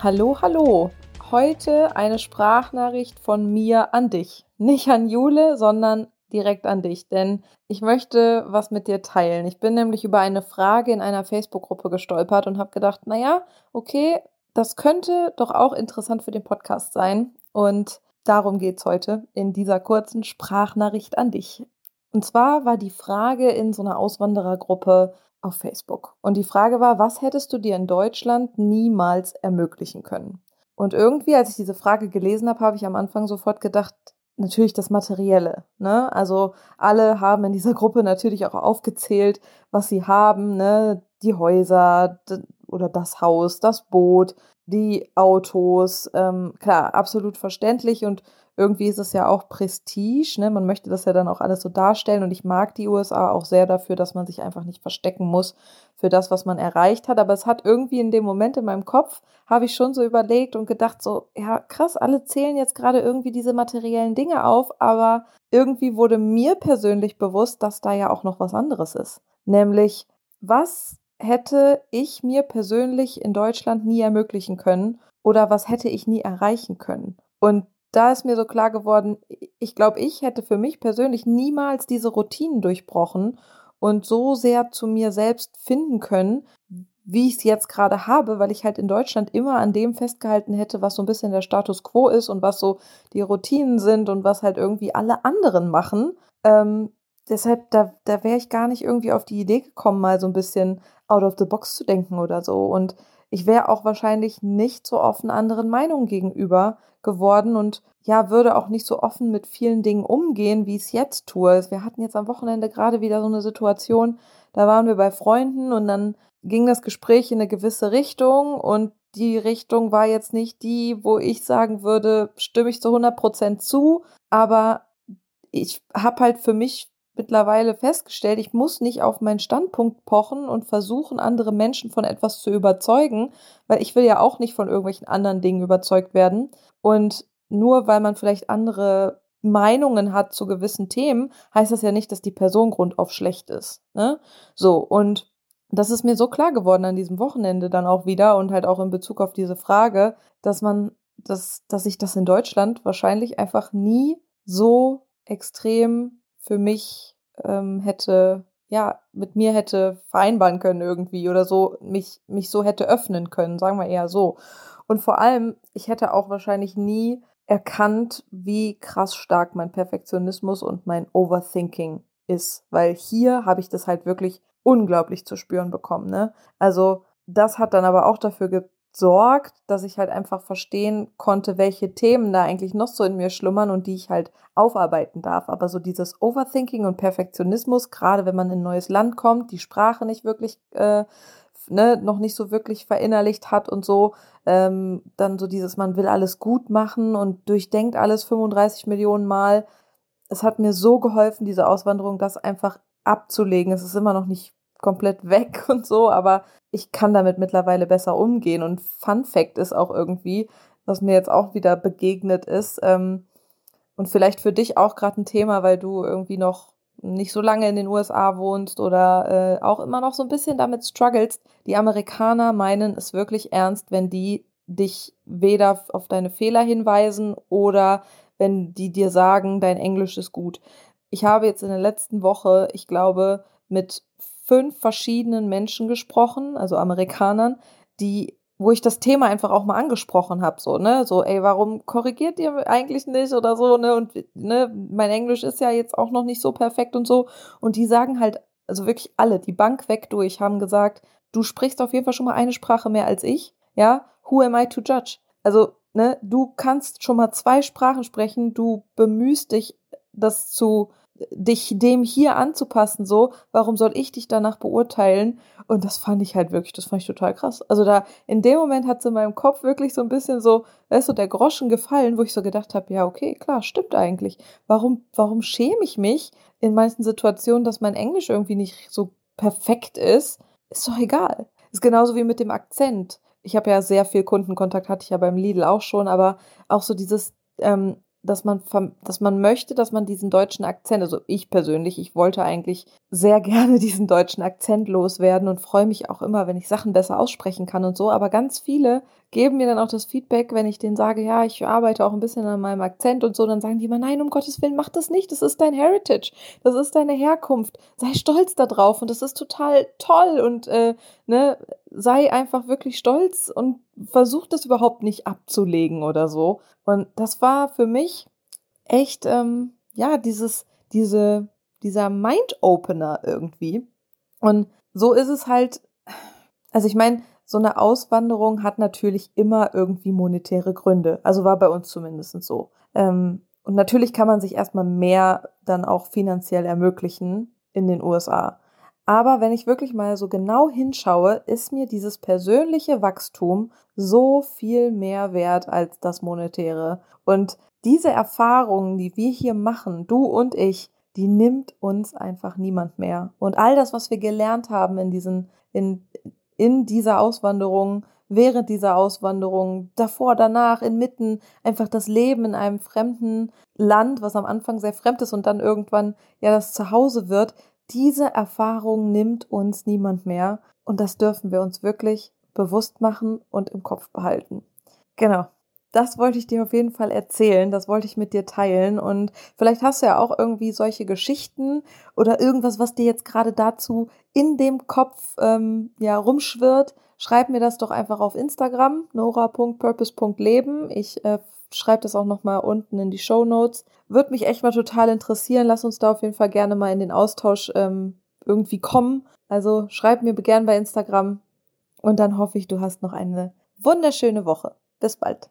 Hallo, hallo. Heute eine Sprachnachricht von mir an dich. Nicht an Jule, sondern direkt an dich, denn ich möchte was mit dir teilen. Ich bin nämlich über eine Frage in einer Facebook-Gruppe gestolpert und habe gedacht, naja, okay, das könnte doch auch interessant für den Podcast sein. Und darum geht es heute in dieser kurzen Sprachnachricht an dich. Und zwar war die Frage in so einer Auswanderergruppe, auf Facebook. Und die Frage war, was hättest du dir in Deutschland niemals ermöglichen können? Und irgendwie, als ich diese Frage gelesen habe, habe ich am Anfang sofort gedacht, natürlich das Materielle. Ne? Also alle haben in dieser Gruppe natürlich auch aufgezählt, was sie haben, ne? Die Häuser oder das Haus, das Boot, die Autos. Ähm, klar, absolut verständlich und irgendwie ist es ja auch Prestige, ne? Man möchte das ja dann auch alles so darstellen und ich mag die USA auch sehr dafür, dass man sich einfach nicht verstecken muss für das, was man erreicht hat. Aber es hat irgendwie in dem Moment in meinem Kopf, habe ich schon so überlegt und gedacht, so, ja, krass, alle zählen jetzt gerade irgendwie diese materiellen Dinge auf, aber irgendwie wurde mir persönlich bewusst, dass da ja auch noch was anderes ist. Nämlich, was hätte ich mir persönlich in Deutschland nie ermöglichen können oder was hätte ich nie erreichen können? Und da ist mir so klar geworden, ich glaube, ich hätte für mich persönlich niemals diese Routinen durchbrochen und so sehr zu mir selbst finden können, wie ich es jetzt gerade habe, weil ich halt in Deutschland immer an dem festgehalten hätte, was so ein bisschen der Status quo ist und was so die Routinen sind und was halt irgendwie alle anderen machen. Ähm, deshalb, da, da wäre ich gar nicht irgendwie auf die Idee gekommen, mal so ein bisschen out of the box zu denken oder so. Und ich wäre auch wahrscheinlich nicht so offen anderen Meinungen gegenüber geworden und ja, würde auch nicht so offen mit vielen Dingen umgehen, wie ich es jetzt tue. Wir hatten jetzt am Wochenende gerade wieder so eine Situation, da waren wir bei Freunden und dann ging das Gespräch in eine gewisse Richtung und die Richtung war jetzt nicht die, wo ich sagen würde, stimme ich zu 100 Prozent zu, aber ich habe halt für mich mittlerweile festgestellt, ich muss nicht auf meinen Standpunkt pochen und versuchen, andere Menschen von etwas zu überzeugen, weil ich will ja auch nicht von irgendwelchen anderen Dingen überzeugt werden. Und nur weil man vielleicht andere Meinungen hat zu gewissen Themen, heißt das ja nicht, dass die Person grundauf schlecht ist. Ne? So, und das ist mir so klar geworden an diesem Wochenende dann auch wieder und halt auch in Bezug auf diese Frage, dass man, dass, dass ich das in Deutschland wahrscheinlich einfach nie so extrem für mich ähm, hätte, ja, mit mir hätte vereinbaren können irgendwie oder so, mich, mich so hätte öffnen können, sagen wir eher so. Und vor allem, ich hätte auch wahrscheinlich nie erkannt, wie krass stark mein Perfektionismus und mein Overthinking ist, weil hier habe ich das halt wirklich unglaublich zu spüren bekommen. Ne? Also das hat dann aber auch dafür sorgt, dass ich halt einfach verstehen konnte, welche Themen da eigentlich noch so in mir schlummern und die ich halt aufarbeiten darf. Aber so dieses Overthinking und Perfektionismus, gerade wenn man in ein neues Land kommt, die Sprache nicht wirklich, äh, ne, noch nicht so wirklich verinnerlicht hat und so, ähm, dann so dieses, man will alles gut machen und durchdenkt alles 35 Millionen Mal. Es hat mir so geholfen, diese Auswanderung, das einfach abzulegen. Es ist immer noch nicht komplett weg und so, aber ich kann damit mittlerweile besser umgehen. Und Fun Fact ist auch irgendwie, was mir jetzt auch wieder begegnet ist, ähm, und vielleicht für dich auch gerade ein Thema, weil du irgendwie noch nicht so lange in den USA wohnst oder äh, auch immer noch so ein bisschen damit strugglest. Die Amerikaner meinen es wirklich ernst, wenn die dich weder auf deine Fehler hinweisen oder wenn die dir sagen, dein Englisch ist gut. Ich habe jetzt in der letzten Woche, ich glaube, mit fünf verschiedenen Menschen gesprochen, also Amerikanern, die wo ich das Thema einfach auch mal angesprochen habe, so, ne, so, ey, warum korrigiert ihr eigentlich nicht oder so, ne, und, ne, mein Englisch ist ja jetzt auch noch nicht so perfekt und so, und die sagen halt, also wirklich alle, die Bank weg durch, haben gesagt, du sprichst auf jeden Fall schon mal eine Sprache mehr als ich, ja, who am I to judge? Also, ne, du kannst schon mal zwei Sprachen sprechen, du bemühst dich, das zu dich dem hier anzupassen, so, warum soll ich dich danach beurteilen? Und das fand ich halt wirklich, das fand ich total krass. Also da, in dem Moment hat es in meinem Kopf wirklich so ein bisschen so, weißt du, der Groschen gefallen, wo ich so gedacht habe, ja, okay, klar, stimmt eigentlich. Warum, warum schäme ich mich in manchen Situationen, dass mein Englisch irgendwie nicht so perfekt ist? Ist doch egal. Ist genauso wie mit dem Akzent. Ich habe ja sehr viel Kundenkontakt, hatte ich ja beim Lidl auch schon, aber auch so dieses, ähm, dass man, dass man möchte, dass man diesen deutschen Akzent, also ich persönlich, ich wollte eigentlich sehr gerne diesen deutschen Akzent loswerden und freue mich auch immer, wenn ich Sachen besser aussprechen kann und so. Aber ganz viele geben mir dann auch das Feedback, wenn ich denen sage, ja, ich arbeite auch ein bisschen an meinem Akzent und so, dann sagen die immer, nein, um Gottes Willen, mach das nicht, das ist dein Heritage, das ist deine Herkunft, sei stolz darauf und das ist total toll und äh, ne, sei einfach wirklich stolz und versuch das überhaupt nicht abzulegen oder so. Und das war für mich echt, ähm, ja, dieses, diese, dieser Mind-Opener irgendwie. Und so ist es halt, also ich meine, so eine Auswanderung hat natürlich immer irgendwie monetäre Gründe. Also war bei uns zumindest so. Ähm, und natürlich kann man sich erstmal mehr dann auch finanziell ermöglichen in den USA. Aber wenn ich wirklich mal so genau hinschaue, ist mir dieses persönliche Wachstum so viel mehr wert als das monetäre. Und diese Erfahrungen, die wir hier machen, du und ich, die nimmt uns einfach niemand mehr. Und all das, was wir gelernt haben in diesen, in, in dieser Auswanderung, während dieser Auswanderung, davor, danach, inmitten, einfach das Leben in einem fremden Land, was am Anfang sehr fremd ist und dann irgendwann ja das Zuhause wird, diese Erfahrung nimmt uns niemand mehr und das dürfen wir uns wirklich bewusst machen und im Kopf behalten. Genau das wollte ich dir auf jeden Fall erzählen, das wollte ich mit dir teilen und vielleicht hast du ja auch irgendwie solche Geschichten oder irgendwas, was dir jetzt gerade dazu in dem Kopf ähm, ja rumschwirrt. Schreib mir das doch einfach auf Instagram, nora.purpose.leben. Ich äh, schreibe das auch nochmal unten in die Show Notes. Würde mich echt mal total interessieren. Lass uns da auf jeden Fall gerne mal in den Austausch ähm, irgendwie kommen. Also schreib mir gern bei Instagram und dann hoffe ich, du hast noch eine wunderschöne Woche. Bis bald.